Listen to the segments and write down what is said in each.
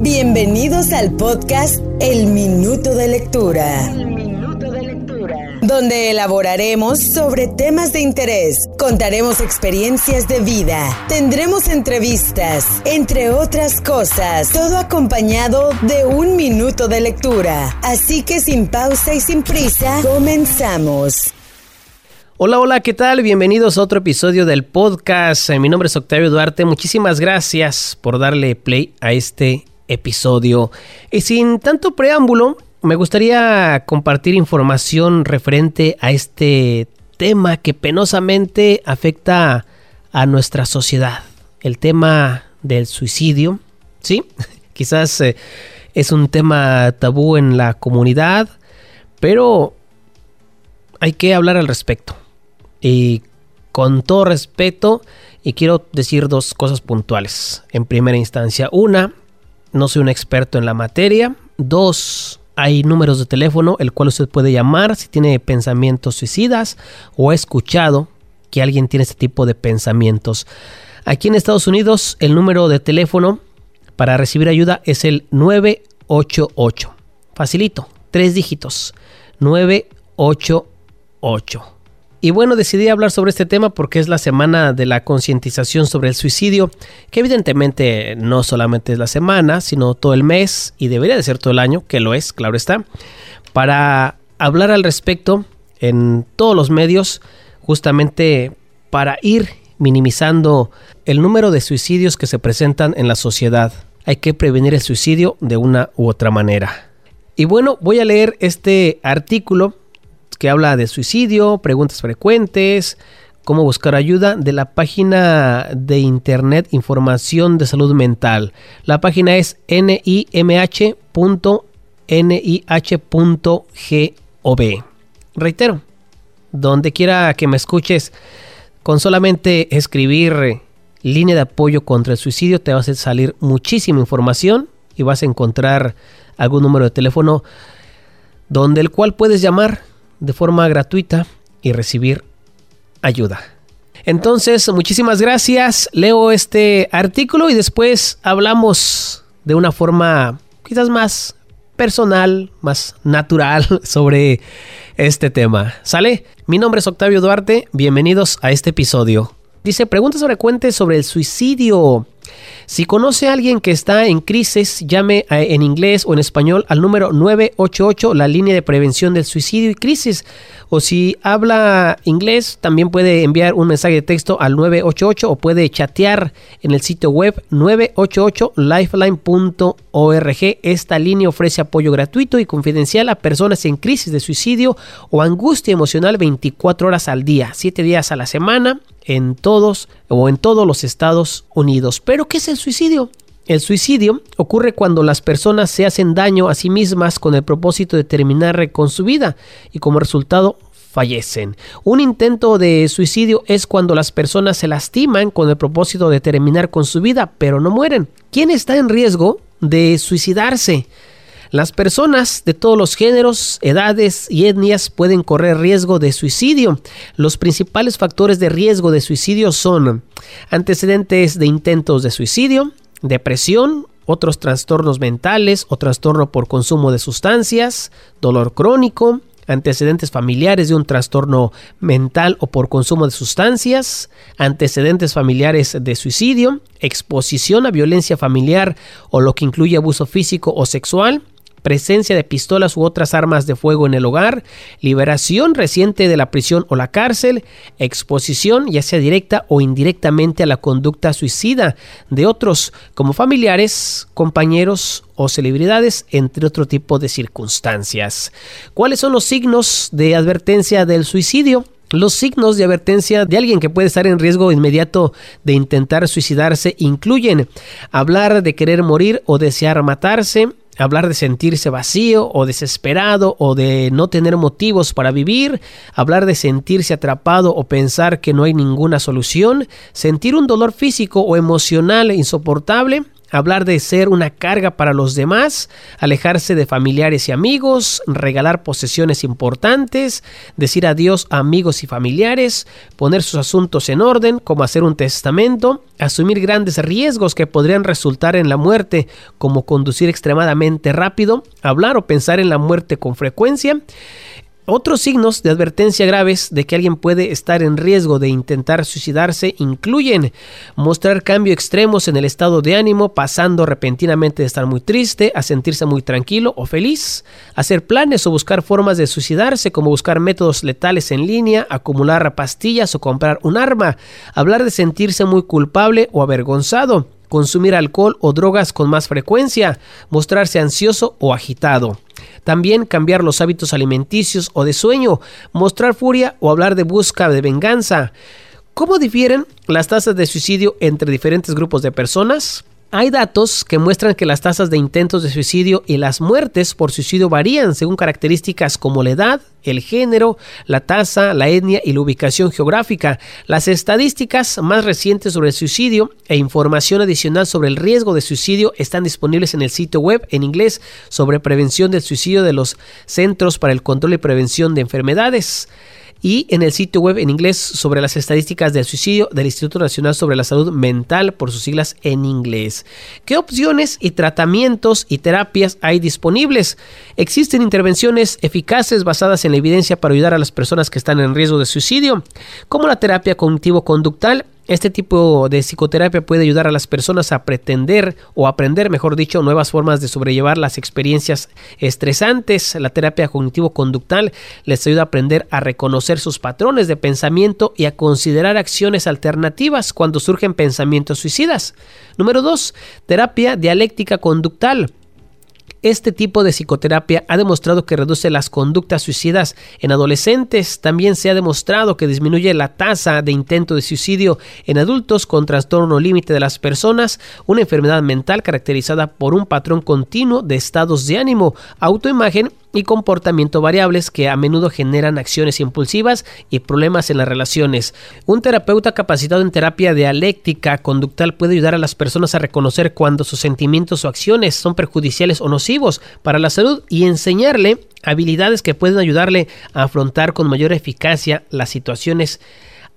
Bienvenidos al podcast El Minuto de Lectura. Donde elaboraremos sobre temas de interés, contaremos experiencias de vida, tendremos entrevistas, entre otras cosas, todo acompañado de un minuto de lectura. Así que sin pausa y sin prisa, comenzamos. Hola, hola, ¿qué tal? Bienvenidos a otro episodio del podcast. Mi nombre es Octavio Duarte. Muchísimas gracias por darle play a este episodio. Y sin tanto preámbulo, me gustaría compartir información referente a este tema que penosamente afecta a nuestra sociedad. El tema del suicidio, ¿sí? Quizás eh, es un tema tabú en la comunidad, pero hay que hablar al respecto. Y con todo respeto, y quiero decir dos cosas puntuales. En primera instancia, una, no soy un experto en la materia. Dos, hay números de teléfono el cual usted puede llamar si tiene pensamientos suicidas o ha escuchado que alguien tiene este tipo de pensamientos. Aquí en Estados Unidos el número de teléfono para recibir ayuda es el 988. Facilito, tres dígitos. 988. Y bueno, decidí hablar sobre este tema porque es la semana de la concientización sobre el suicidio, que evidentemente no solamente es la semana, sino todo el mes y debería de ser todo el año, que lo es, claro está, para hablar al respecto en todos los medios, justamente para ir minimizando el número de suicidios que se presentan en la sociedad. Hay que prevenir el suicidio de una u otra manera. Y bueno, voy a leer este artículo que habla de suicidio, preguntas frecuentes, cómo buscar ayuda de la página de internet Información de Salud Mental. La página es nimh.nih.gov. Reitero, donde quiera que me escuches, con solamente escribir línea de apoyo contra el suicidio te va a salir muchísima información y vas a encontrar algún número de teléfono donde el cual puedes llamar de forma gratuita y recibir ayuda. Entonces, muchísimas gracias. Leo este artículo y después hablamos de una forma quizás más personal, más natural sobre este tema. ¿Sale? Mi nombre es Octavio Duarte. Bienvenidos a este episodio. Dice, preguntas frecuentes sobre el suicidio. Si conoce a alguien que está en crisis, llame en inglés o en español al número 988, la línea de prevención del suicidio y crisis. O si habla inglés, también puede enviar un mensaje de texto al 988 o puede chatear en el sitio web 988lifeline.org. Esta línea ofrece apoyo gratuito y confidencial a personas en crisis de suicidio o angustia emocional 24 horas al día, 7 días a la semana en todos o en todos los Estados Unidos. Pero ¿qué es el suicidio? El suicidio ocurre cuando las personas se hacen daño a sí mismas con el propósito de terminar con su vida y como resultado fallecen. Un intento de suicidio es cuando las personas se lastiman con el propósito de terminar con su vida, pero no mueren. ¿Quién está en riesgo de suicidarse? Las personas de todos los géneros, edades y etnias pueden correr riesgo de suicidio. Los principales factores de riesgo de suicidio son antecedentes de intentos de suicidio, depresión, otros trastornos mentales o trastorno por consumo de sustancias, dolor crónico, antecedentes familiares de un trastorno mental o por consumo de sustancias, antecedentes familiares de suicidio, exposición a violencia familiar o lo que incluye abuso físico o sexual, presencia de pistolas u otras armas de fuego en el hogar, liberación reciente de la prisión o la cárcel, exposición ya sea directa o indirectamente a la conducta suicida de otros como familiares, compañeros o celebridades, entre otro tipo de circunstancias. ¿Cuáles son los signos de advertencia del suicidio? Los signos de advertencia de alguien que puede estar en riesgo inmediato de intentar suicidarse incluyen hablar de querer morir o desear matarse, hablar de sentirse vacío o desesperado o de no tener motivos para vivir, hablar de sentirse atrapado o pensar que no hay ninguna solución, sentir un dolor físico o emocional insoportable, hablar de ser una carga para los demás, alejarse de familiares y amigos, regalar posesiones importantes, decir adiós a amigos y familiares, poner sus asuntos en orden, como hacer un testamento, asumir grandes riesgos que podrían resultar en la muerte, como conducir extremadamente rápido, hablar o pensar en la muerte con frecuencia, otros signos de advertencia graves de que alguien puede estar en riesgo de intentar suicidarse incluyen mostrar cambios extremos en el estado de ánimo, pasando repentinamente de estar muy triste a sentirse muy tranquilo o feliz, hacer planes o buscar formas de suicidarse como buscar métodos letales en línea, acumular pastillas o comprar un arma, hablar de sentirse muy culpable o avergonzado, consumir alcohol o drogas con más frecuencia, mostrarse ansioso o agitado. También cambiar los hábitos alimenticios o de sueño, mostrar furia o hablar de busca de venganza. ¿Cómo difieren las tasas de suicidio entre diferentes grupos de personas? Hay datos que muestran que las tasas de intentos de suicidio y las muertes por suicidio varían según características como la edad, el género, la tasa, la etnia y la ubicación geográfica. Las estadísticas más recientes sobre el suicidio e información adicional sobre el riesgo de suicidio están disponibles en el sitio web en inglés sobre prevención del suicidio de los Centros para el Control y Prevención de Enfermedades y en el sitio web en inglés sobre las estadísticas del suicidio del Instituto Nacional sobre la Salud Mental, por sus siglas en inglés. ¿Qué opciones y tratamientos y terapias hay disponibles? Existen intervenciones eficaces basadas en la evidencia para ayudar a las personas que están en riesgo de suicidio, como la terapia cognitivo-conductal este tipo de psicoterapia puede ayudar a las personas a pretender o aprender, mejor dicho, nuevas formas de sobrellevar las experiencias estresantes. La terapia cognitivo-conductal les ayuda a aprender a reconocer sus patrones de pensamiento y a considerar acciones alternativas cuando surgen pensamientos suicidas. Número 2. Terapia dialéctica conductal. Este tipo de psicoterapia ha demostrado que reduce las conductas suicidas en adolescentes. También se ha demostrado que disminuye la tasa de intento de suicidio en adultos con trastorno límite de las personas, una enfermedad mental caracterizada por un patrón continuo de estados de ánimo, autoimagen y comportamiento variables que a menudo generan acciones impulsivas y problemas en las relaciones. Un terapeuta capacitado en terapia dialéctica conductal puede ayudar a las personas a reconocer cuando sus sentimientos o acciones son perjudiciales o nocivos para la salud y enseñarle habilidades que pueden ayudarle a afrontar con mayor eficacia las situaciones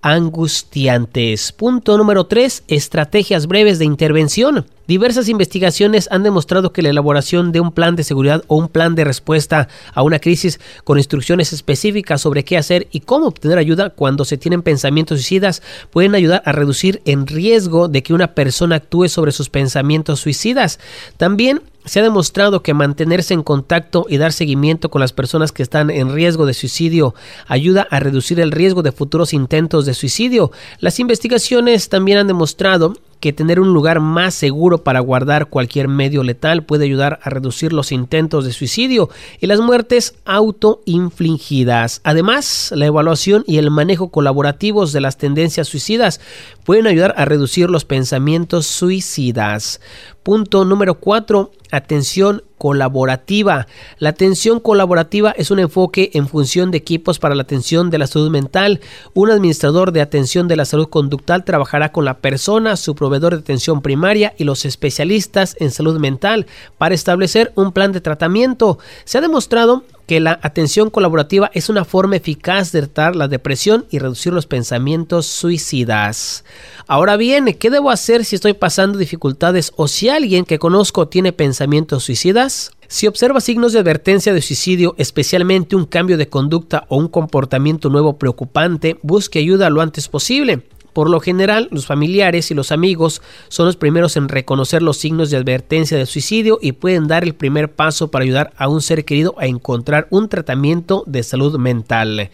angustiantes. Punto número 3. Estrategias breves de intervención. Diversas investigaciones han demostrado que la elaboración de un plan de seguridad o un plan de respuesta a una crisis con instrucciones específicas sobre qué hacer y cómo obtener ayuda cuando se tienen pensamientos suicidas pueden ayudar a reducir el riesgo de que una persona actúe sobre sus pensamientos suicidas. También se ha demostrado que mantenerse en contacto y dar seguimiento con las personas que están en riesgo de suicidio ayuda a reducir el riesgo de futuros intentos de suicidio. Las investigaciones también han demostrado que tener un lugar más seguro para guardar cualquier medio letal puede ayudar a reducir los intentos de suicidio y las muertes autoinfligidas. Además, la evaluación y el manejo colaborativos de las tendencias suicidas pueden ayudar a reducir los pensamientos suicidas. Punto número 4. Atención colaborativa. La atención colaborativa es un enfoque en función de equipos para la atención de la salud mental. Un administrador de atención de la salud conductal trabajará con la persona, su proveedor de atención primaria y los especialistas en salud mental para establecer un plan de tratamiento. Se ha demostrado que la atención colaborativa es una forma eficaz de tratar la depresión y reducir los pensamientos suicidas. Ahora bien, ¿qué debo hacer si estoy pasando dificultades o si alguien que conozco tiene pensamientos suicidas? Si observa signos de advertencia de suicidio, especialmente un cambio de conducta o un comportamiento nuevo preocupante, busque ayuda lo antes posible. Por lo general, los familiares y los amigos son los primeros en reconocer los signos de advertencia de suicidio y pueden dar el primer paso para ayudar a un ser querido a encontrar un tratamiento de salud mental.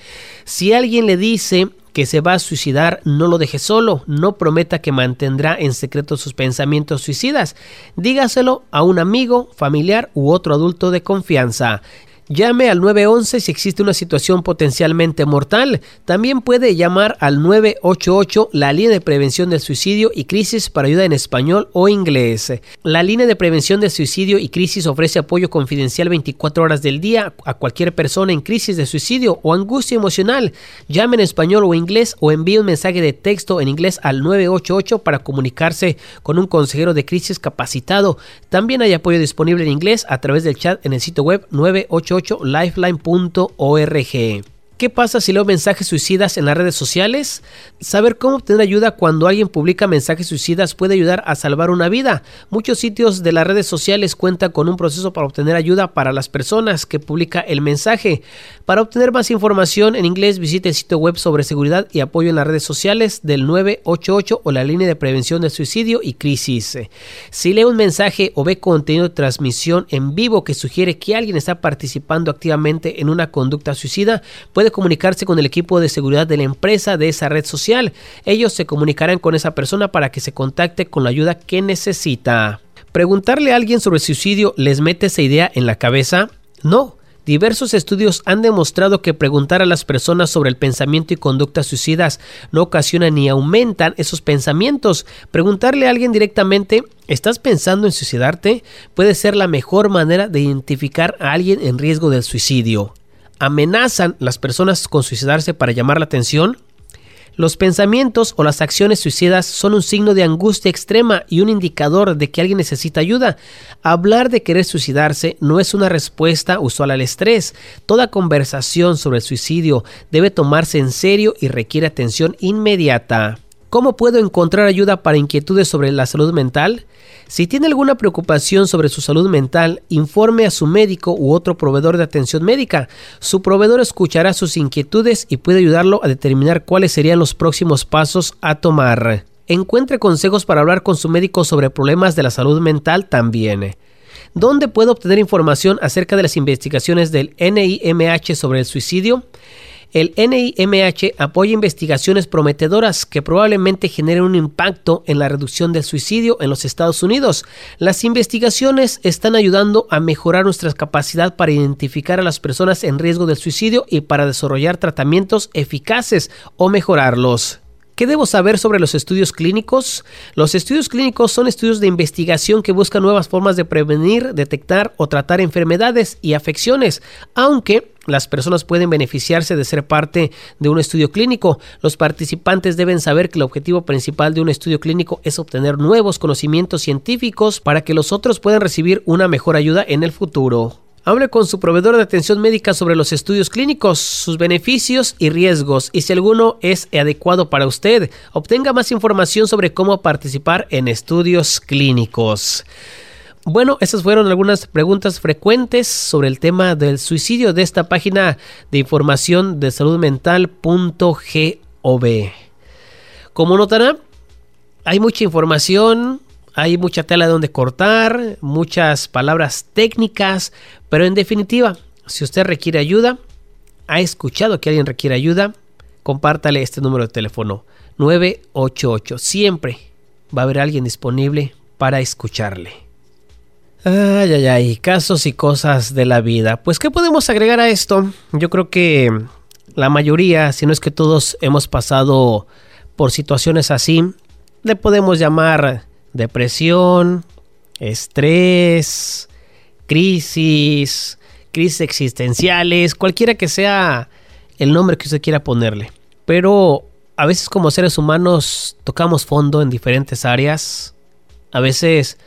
Si alguien le dice que se va a suicidar, no lo deje solo, no prometa que mantendrá en secreto sus pensamientos suicidas. Dígaselo a un amigo, familiar u otro adulto de confianza. Llame al 911 si existe una situación potencialmente mortal. También puede llamar al 988, la línea de prevención del suicidio y crisis para ayuda en español o inglés. La línea de prevención del suicidio y crisis ofrece apoyo confidencial 24 horas del día a cualquier persona en crisis de suicidio o angustia emocional. Llame en español o inglés o envíe un mensaje de texto en inglés al 988 para comunicarse con un consejero de crisis capacitado. También hay apoyo disponible en inglés a través del chat en el sitio web 988 lifeline.org. ¿Qué pasa si leo mensajes suicidas en las redes sociales? Saber cómo obtener ayuda cuando alguien publica mensajes suicidas puede ayudar a salvar una vida. Muchos sitios de las redes sociales cuentan con un proceso para obtener ayuda para las personas que publica el mensaje. Para obtener más información en inglés visite el sitio web sobre seguridad y apoyo en las redes sociales del 988 o la línea de prevención del suicidio y crisis. Si lee un mensaje o ve contenido de transmisión en vivo que sugiere que alguien está participando activamente en una conducta suicida, puede comunicarse con el equipo de seguridad de la empresa de esa red social. Ellos se comunicarán con esa persona para que se contacte con la ayuda que necesita. ¿Preguntarle a alguien sobre suicidio les mete esa idea en la cabeza? No. Diversos estudios han demostrado que preguntar a las personas sobre el pensamiento y conductas suicidas no ocasiona ni aumentan esos pensamientos. Preguntarle a alguien directamente, ¿estás pensando en suicidarte? puede ser la mejor manera de identificar a alguien en riesgo del suicidio amenazan las personas con suicidarse para llamar la atención? Los pensamientos o las acciones suicidas son un signo de angustia extrema y un indicador de que alguien necesita ayuda. Hablar de querer suicidarse no es una respuesta usual al estrés. Toda conversación sobre el suicidio debe tomarse en serio y requiere atención inmediata. ¿Cómo puedo encontrar ayuda para inquietudes sobre la salud mental? Si tiene alguna preocupación sobre su salud mental, informe a su médico u otro proveedor de atención médica. Su proveedor escuchará sus inquietudes y puede ayudarlo a determinar cuáles serían los próximos pasos a tomar. Encuentre consejos para hablar con su médico sobre problemas de la salud mental también. ¿Dónde puedo obtener información acerca de las investigaciones del NIMH sobre el suicidio? El NIMH apoya investigaciones prometedoras que probablemente generen un impacto en la reducción del suicidio en los Estados Unidos. Las investigaciones están ayudando a mejorar nuestra capacidad para identificar a las personas en riesgo del suicidio y para desarrollar tratamientos eficaces o mejorarlos. ¿Qué debo saber sobre los estudios clínicos? Los estudios clínicos son estudios de investigación que buscan nuevas formas de prevenir, detectar o tratar enfermedades y afecciones, aunque las personas pueden beneficiarse de ser parte de un estudio clínico. Los participantes deben saber que el objetivo principal de un estudio clínico es obtener nuevos conocimientos científicos para que los otros puedan recibir una mejor ayuda en el futuro. Hable con su proveedor de atención médica sobre los estudios clínicos, sus beneficios y riesgos y si alguno es adecuado para usted. Obtenga más información sobre cómo participar en estudios clínicos. Bueno, esas fueron algunas preguntas frecuentes sobre el tema del suicidio de esta página de información de salud mental.gov. Como notará, hay mucha información, hay mucha tela donde cortar, muchas palabras técnicas, pero en definitiva, si usted requiere ayuda, ha escuchado que alguien requiere ayuda, compártale este número de teléfono 988. Siempre va a haber alguien disponible para escucharle. Ay, ay, ay, casos y cosas de la vida. Pues, ¿qué podemos agregar a esto? Yo creo que la mayoría, si no es que todos hemos pasado por situaciones así, le podemos llamar depresión, estrés, crisis, crisis existenciales, cualquiera que sea el nombre que usted quiera ponerle. Pero a veces como seres humanos tocamos fondo en diferentes áreas. A veces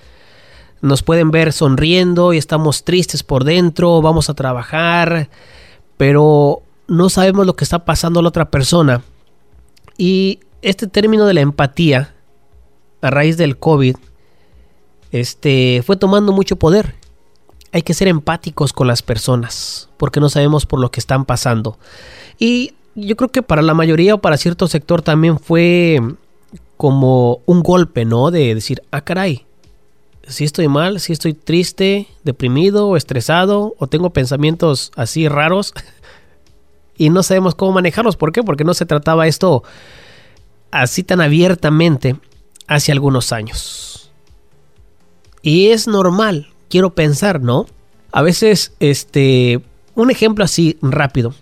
nos pueden ver sonriendo y estamos tristes por dentro, vamos a trabajar, pero no sabemos lo que está pasando a la otra persona. Y este término de la empatía a raíz del COVID, este, fue tomando mucho poder. Hay que ser empáticos con las personas, porque no sabemos por lo que están pasando. Y yo creo que para la mayoría o para cierto sector también fue como un golpe, ¿no? De decir, ah, caray, si estoy mal, si estoy triste, deprimido estresado, o tengo pensamientos así raros, y no sabemos cómo manejarlos. ¿Por qué? Porque no se trataba esto así tan abiertamente hace algunos años. Y es normal, quiero pensar, ¿no? A veces, este, un ejemplo así rápido.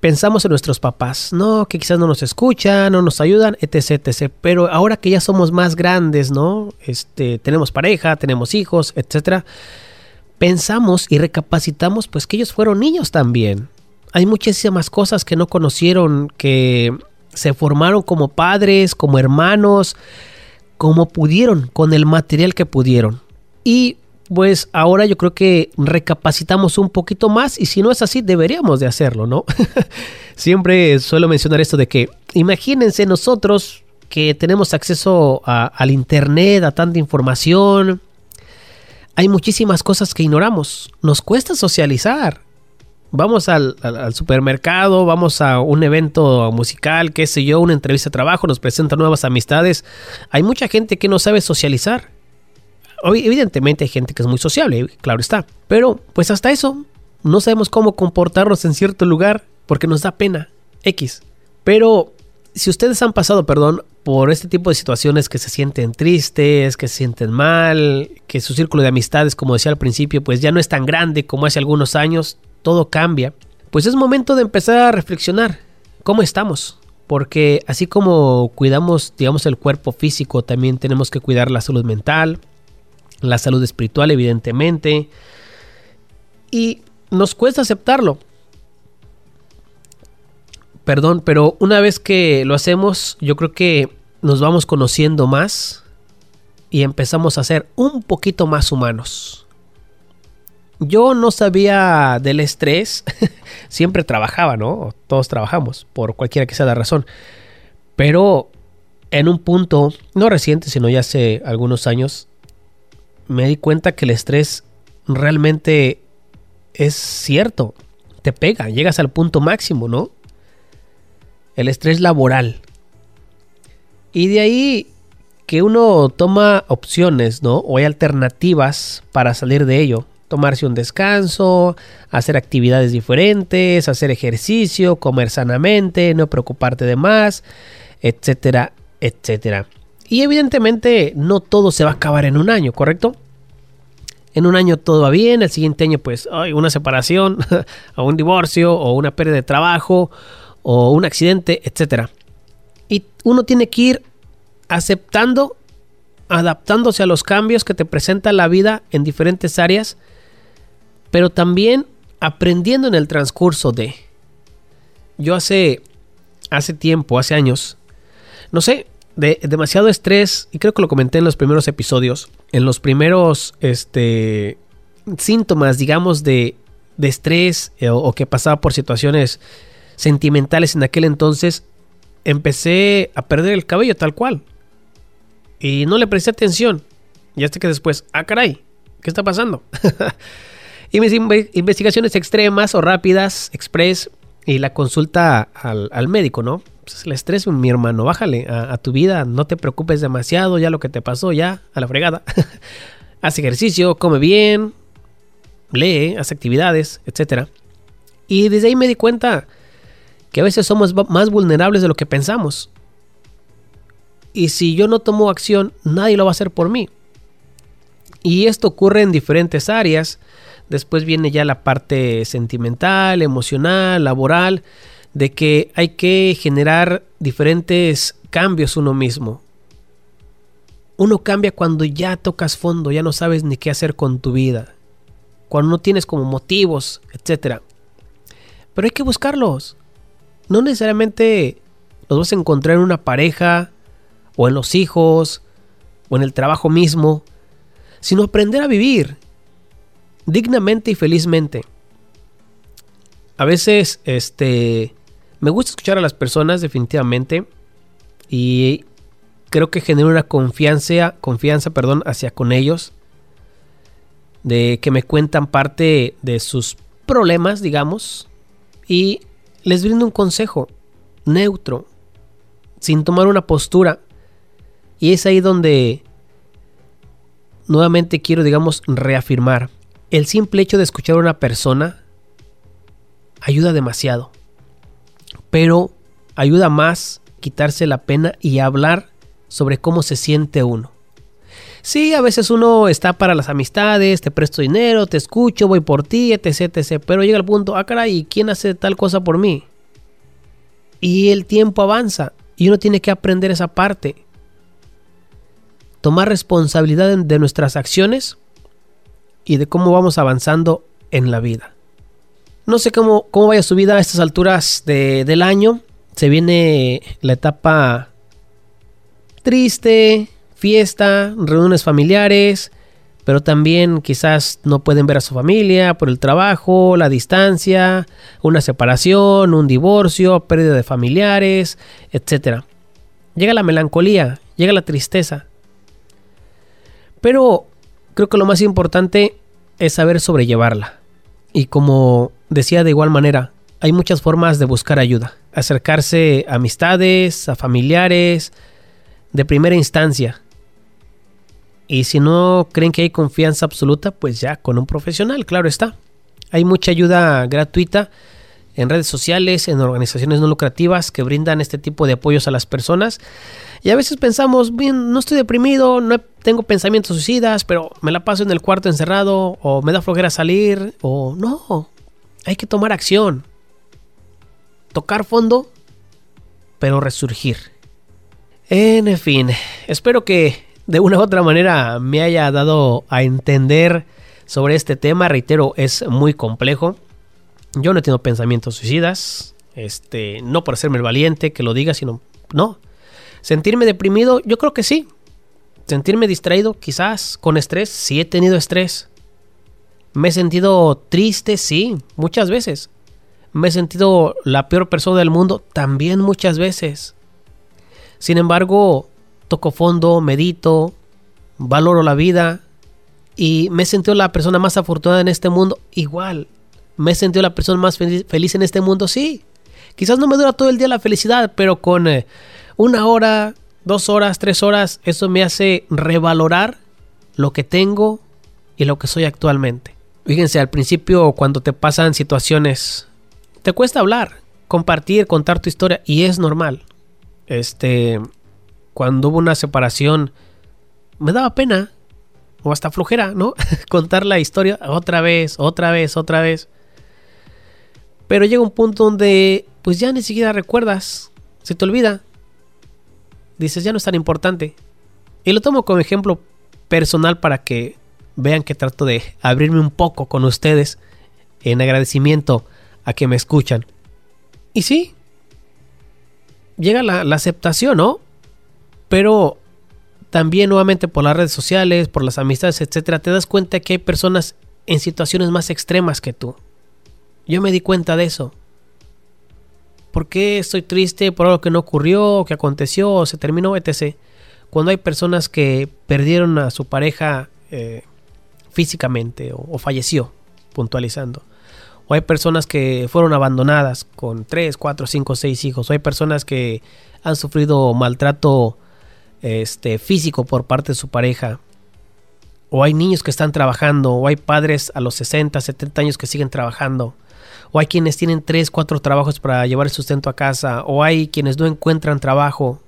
Pensamos en nuestros papás, no, que quizás no nos escuchan, no nos ayudan, etc, etc. Pero ahora que ya somos más grandes, ¿no? Este, tenemos pareja, tenemos hijos, etcétera. Pensamos y recapacitamos, pues que ellos fueron niños también. Hay muchísimas cosas que no conocieron, que se formaron como padres, como hermanos, como pudieron, con el material que pudieron. Y pues ahora yo creo que recapacitamos un poquito más y si no es así deberíamos de hacerlo, ¿no? Siempre suelo mencionar esto de que imagínense nosotros que tenemos acceso al internet, a tanta información, hay muchísimas cosas que ignoramos, nos cuesta socializar. Vamos al, supermercado, vamos a un evento musical, qué sé yo, una entrevista de trabajo, nos presentan nuevas amistades. Hay mucha gente que no sabe socializar Evidentemente hay gente que es muy sociable, claro está. Pero pues hasta eso, no sabemos cómo comportarnos en cierto lugar porque nos da pena. X. Pero si ustedes han pasado, perdón, por este tipo de situaciones que se sienten tristes, que se sienten mal, que su círculo de amistades, como decía al principio, pues ya no es tan grande como hace algunos años, todo cambia, pues es momento de empezar a reflexionar cómo estamos. Porque así como cuidamos, digamos, el cuerpo físico, también tenemos que cuidar la salud mental, la salud espiritual evidentemente, y nos cuesta aceptarlo. Perdón, pero una vez que lo hacemos, yo creo que nos vamos conociendo más y empezamos a ser un poquito más humanos. Yo no sabía del estrés, siempre trabajaba, ¿no? Todos trabajamos, por cualquiera que sea la razón. Pero en un punto, no reciente, sino ya hace algunos años, me di cuenta que el estrés realmente es cierto. Te pega, llegas al punto máximo, ¿no? El estrés laboral. Y de ahí que uno toma opciones, ¿no? O hay alternativas para salir de ello. Tomarse un descanso, hacer actividades diferentes, hacer ejercicio, comer sanamente, no preocuparte de más, etcétera, etcétera. Y evidentemente no todo se va a acabar en un año, ¿correcto? En un año todo va bien, el siguiente año pues hay una separación, o un divorcio, o una pérdida de trabajo, o un accidente, etc. Y uno tiene que ir aceptando, adaptándose a los cambios que te presenta la vida en diferentes áreas, pero también aprendiendo en el transcurso de... Yo hace, hace tiempo, hace años, no sé, de demasiado estrés, y creo que lo comenté en los primeros episodios, en los primeros este, síntomas, digamos, de, de estrés eh, o, que pasaba por situaciones sentimentales en aquel entonces, empecé a perder el cabello tal cual. Y no le presté atención. Y hasta que después, ah, caray, ¿qué está pasando? y mis investigaciones extremas o rápidas, express, y la consulta al, al médico, ¿no? Pues, el estrés, mi hermano, bájale a, tu vida, no te preocupes demasiado, ya lo que te pasó, ya, a la fregada. haz ejercicio, come bien, lee, haz actividades, etc. Y desde ahí me di cuenta que a veces somos más vulnerables de lo que pensamos. Y si yo no tomo acción, nadie lo va a hacer por mí. Y esto ocurre en diferentes áreas. Después viene ya la parte sentimental, emocional, laboral de que hay que generar diferentes cambios uno mismo. Uno cambia cuando ya tocas fondo, ya no sabes ni qué hacer con tu vida, cuando no tienes como motivos, etc. Pero hay que buscarlos. No necesariamente los vas a encontrar en una pareja, o en los hijos, o en el trabajo mismo, sino aprender a vivir dignamente y felizmente. A veces, este, me gusta escuchar a las personas definitivamente y creo que genera una confianza, confianza, perdón, hacia con ellos de que me cuentan parte de sus problemas, digamos, y les brindo un consejo neutro, sin tomar una postura. Y es ahí donde nuevamente quiero, digamos, reafirmar. El simple hecho de escuchar a una persona ayuda demasiado pero ayuda más quitarse la pena y hablar sobre cómo se siente uno. Sí, a veces uno está para las amistades, te presto dinero, te escucho, voy por ti, etc, etc. Pero llega el punto, ah, caray, ¿quién hace tal cosa por mí? Y el tiempo avanza y uno tiene que aprender esa parte. Tomar responsabilidad de nuestras acciones y de cómo vamos avanzando en la vida. No sé cómo, cómo vaya su vida a estas alturas del año. Se viene la etapa triste, fiesta, reuniones familiares, pero también quizás no pueden ver a su familia por el trabajo, la distancia, una separación, un divorcio, pérdida de familiares, etc. Llega la melancolía, llega la tristeza. Pero creo que lo más importante es saber sobrellevarla. Y como decía de igual manera, hay muchas formas de buscar ayuda. Acercarse a amistades, a familiares, de primera instancia. Y si no creen que hay confianza absoluta, pues ya con un profesional, claro está. Hay mucha ayuda gratuita en redes sociales, en organizaciones no lucrativas que brindan este tipo de apoyos a las personas. Y a veces pensamos, bien, no estoy deprimido, no tengo pensamientos suicidas, pero me la paso en el cuarto encerrado, o me da flojera salir, o no, hay que tomar acción. Tocar fondo, pero resurgir. En fin, espero que de una u otra manera me haya dado a entender sobre este tema. Reitero, es muy complejo. Yo no tengo pensamientos suicidas. Este, no por hacerme el valiente que lo diga, sino no. Sentirme deprimido, yo creo que sí. Sentirme distraído, quizás con estrés, sí he tenido estrés. Me he sentido triste, sí, muchas veces. Me he sentido la peor persona del mundo, también muchas veces. Sin embargo, toco fondo, medito, valoro la vida y me he sentido la persona más afortunada en este mundo igual. Me he sentido la persona más feliz en este mundo, sí. Quizás no me dura todo el día la felicidad, pero con eh, una hora, dos horas, tres horas, eso me hace revalorar lo que tengo y lo que soy actualmente. Fíjense, al principio cuando te pasan situaciones, te cuesta hablar, compartir, contar tu historia y es normal. Este, cuando hubo una separación, me daba pena, o hasta flojera, ¿no? Contar la historia otra vez, otra vez, otra vez. Pero llega un punto donde, pues ya ni siquiera recuerdas, se te olvida. Dices, ya no es tan importante. Y lo tomo como ejemplo personal para que vean que trato de abrirme un poco con ustedes en agradecimiento a que me escuchan. Y sí, llega la, aceptación, ¿no? Pero también nuevamente por las redes sociales, por las amistades, etcétera, te das cuenta que hay personas en situaciones más extremas que tú. Yo me di cuenta de eso. ¿Por qué estoy triste por algo que no ocurrió, que aconteció, o se terminó, etc.? Cuando hay personas que perdieron a su pareja eh, físicamente o, falleció, puntualizando. O hay personas que fueron abandonadas con 3, 4, 5, 6 hijos. O hay personas que han sufrido maltrato este, físico por parte de su pareja. O hay niños que están trabajando, o hay padres a los 60, 70 años que siguen trabajando. O hay quienes tienen 3, 4 trabajos para llevar el sustento a casa. O hay quienes no encuentran trabajo.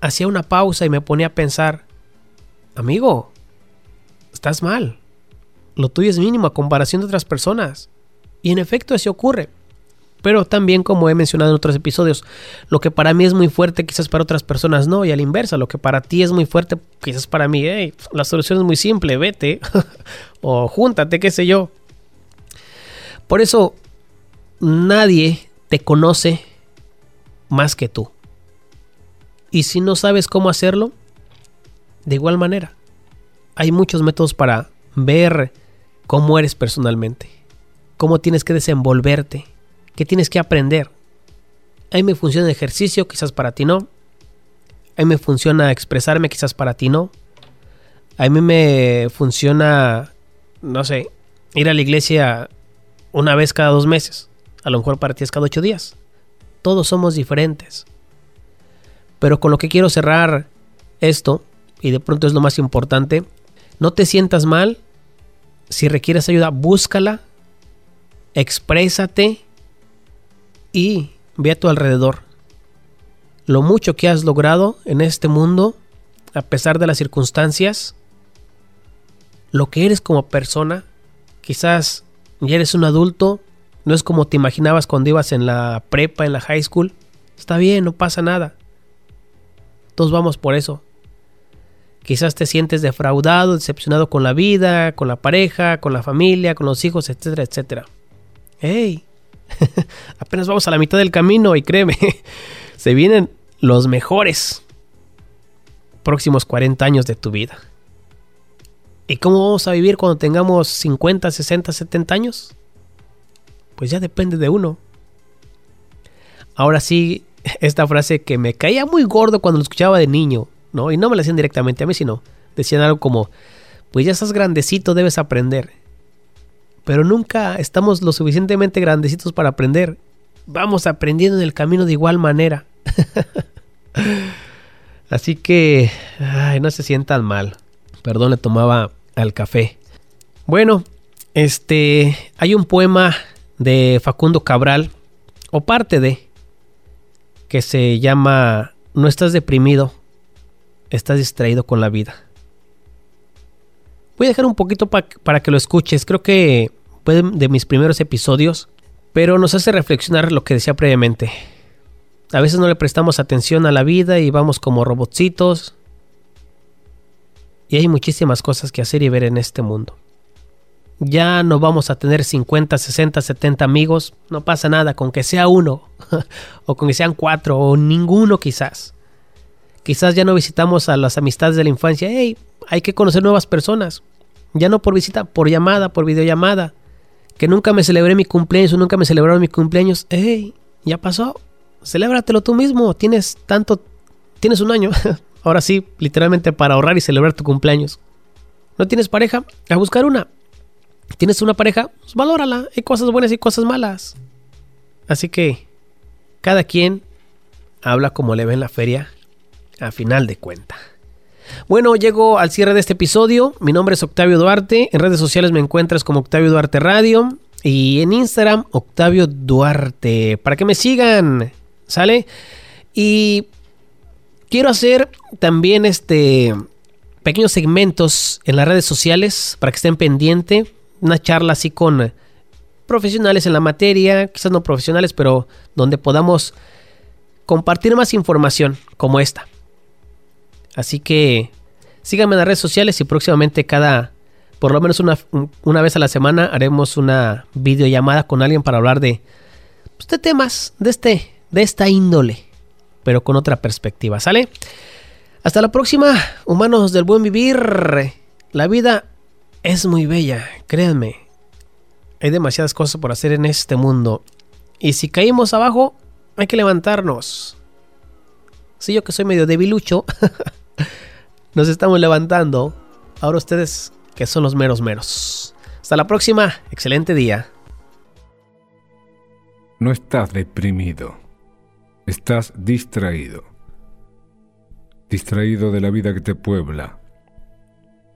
Hacía una pausa y me ponía a pensar, amigo, estás mal. Lo tuyo es mínimo a comparación de otras personas. Y en efecto así ocurre. Pero también, como he mencionado en otros episodios, lo que para mí es muy fuerte, quizás para otras personas no, y a la inversa, lo que para ti es muy fuerte, quizás para mí, la solución es muy simple, vete o júntate, qué sé yo. Por eso, nadie te conoce más que tú. Y si no sabes cómo hacerlo, de igual manera, hay muchos métodos para ver cómo eres personalmente, cómo tienes que desenvolverte que tienes que aprender. A mí me funciona el ejercicio, quizás para ti no. A mí me funciona expresarme, quizás para ti no. A mí me funciona, no sé, ir a la iglesia una vez cada dos meses. A lo mejor para ti es cada ocho días. Todos somos diferentes. Pero con lo que quiero cerrar esto, y de pronto es lo más importante, no te sientas mal. Si requieres ayuda, búscala, exprésate y ve a tu alrededor. Lo mucho que has logrado en este mundo, a pesar de las circunstancias, lo que eres como persona. Quizás ya eres un adulto, no es como te imaginabas cuando ibas en la prepa, en la high school. Está bien, no pasa nada. Todos vamos por eso. Quizás te sientes defraudado, decepcionado con la vida, con la pareja, con la familia, con los hijos, etcétera, etcétera. ¡Hey! Apenas vamos a la mitad del camino y créeme, se vienen los mejores próximos 40 años de tu vida. ¿Y cómo vamos a vivir cuando tengamos 50, 60, 70 años? Pues ya depende de uno. Ahora sí, esta frase que me caía muy gordo cuando lo escuchaba de niño, ¿no? Y no me la decían directamente a mí, sino decían algo como, pues ya estás grandecito, debes aprender. Pero nunca estamos lo suficientemente grandecitos para aprender. Vamos aprendiendo en el camino de igual manera. Así que, ay, no se sientan mal. Perdón, le tomaba al café. Bueno, este, hay un poema de Facundo Cabral, o parte de, que se llama No estás deprimido, estás distraído con la vida. Voy a dejar un poquito para que lo escuches. Creo que fue de mis primeros episodios, pero nos hace reflexionar lo que decía previamente. A veces no le prestamos atención a la vida y vamos como robotcitos. Y hay muchísimas cosas que hacer y ver en este mundo. Ya no vamos a tener 50, 60, 70 amigos. No pasa nada con que sea uno. o con que sean cuatro. O ninguno quizás. Quizás ya no visitamos a las amistades de la infancia. Hey, hay que conocer nuevas personas. Ya no por visita, por llamada, por videollamada. Que nunca me celebré mi cumpleaños nunca me celebraron mi cumpleaños. Hey, ya pasó. Celébratelo tú mismo. Tienes tanto. Tienes un año. Ahora sí, literalmente para ahorrar y celebrar tu cumpleaños. ¿No tienes pareja? A buscar una. ¿Tienes una pareja? Pues valórala. Hay cosas buenas y cosas malas. Así que cada quien habla como le ve en la feria a final de cuenta. Bueno, llego al cierre de este episodio. Mi nombre es Octavio Duarte. En redes sociales me encuentras como Octavio Duarte Radio. Y en Instagram, Octavio Duarte. Para que me sigan. ¿Sale? Y quiero hacer también este pequeños segmentos en las redes sociales para que estén pendientes. Una charla así con profesionales en la materia, quizás no profesionales, pero donde podamos compartir más información como esta. Así que síganme en las redes sociales y próximamente cada, por lo menos una, una vez a la semana, haremos una videollamada con alguien para hablar de, pues, de temas de, este, de esta índole, pero con otra perspectiva, ¿sale? Hasta la próxima, humanos del buen vivir. La vida es muy bella, créanme. Hay demasiadas cosas por hacer en este mundo. Y si caímos abajo, hay que levantarnos. Si yo que soy medio debilucho, nos estamos levantando. Ahora ustedes que son los meros meros. Hasta la próxima. Excelente día. No estás deprimido. Estás distraído. Distraído de la vida que te puebla.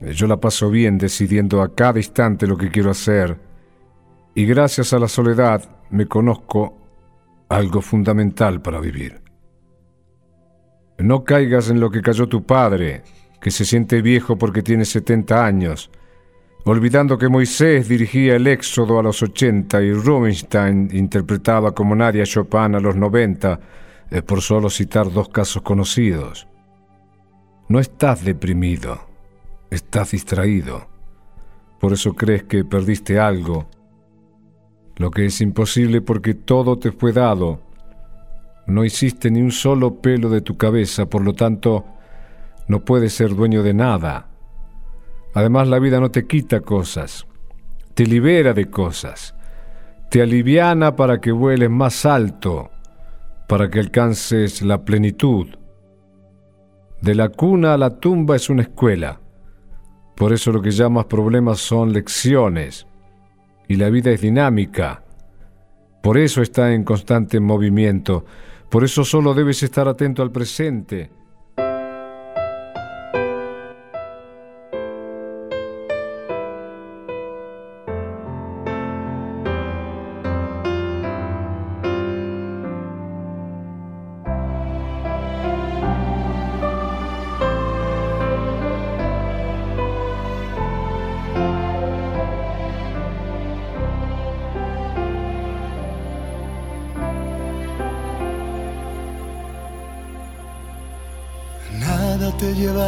Yo la paso bien decidiendo a cada instante lo que quiero hacer y gracias a la soledad me conozco algo fundamental para vivir. No caigas en lo que cayó tu padre, que se siente viejo porque tiene 70 años, olvidando que Moisés dirigía el Éxodo a los 80 y Rubinstein interpretaba como nadie a Chopin a los 90, eh, por solo citar dos casos conocidos. No estás deprimido, estás distraído. Por eso crees que perdiste algo, lo que es imposible porque todo te fue dado. No hiciste ni un solo pelo de tu cabeza, por lo tanto, no puedes ser dueño de nada. Además, la vida no te quita cosas, te libera de cosas, te aliviana para que vueles más alto, para que alcances la plenitud. De la cuna a la tumba es una escuela. Por eso lo que llamas problemas son lecciones. Y la vida es dinámica. Por eso está en constante movimiento. Por eso solo debes estar atento al presente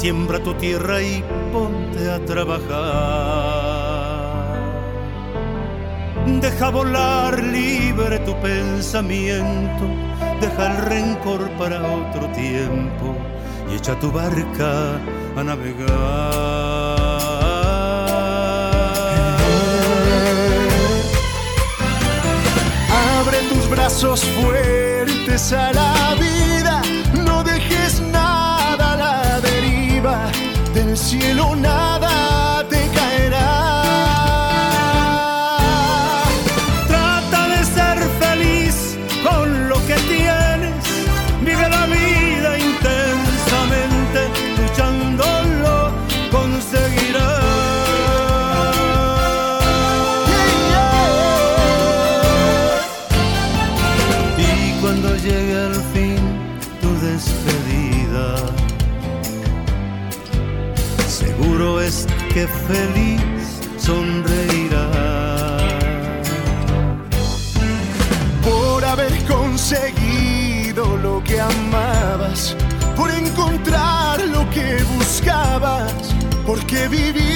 Siembra tu tierra y ponte a trabajar. Deja volar libre tu pensamiento, deja el rencor para otro tiempo y echa tu barca a navegar. Abre tus brazos fuertes a la encontrar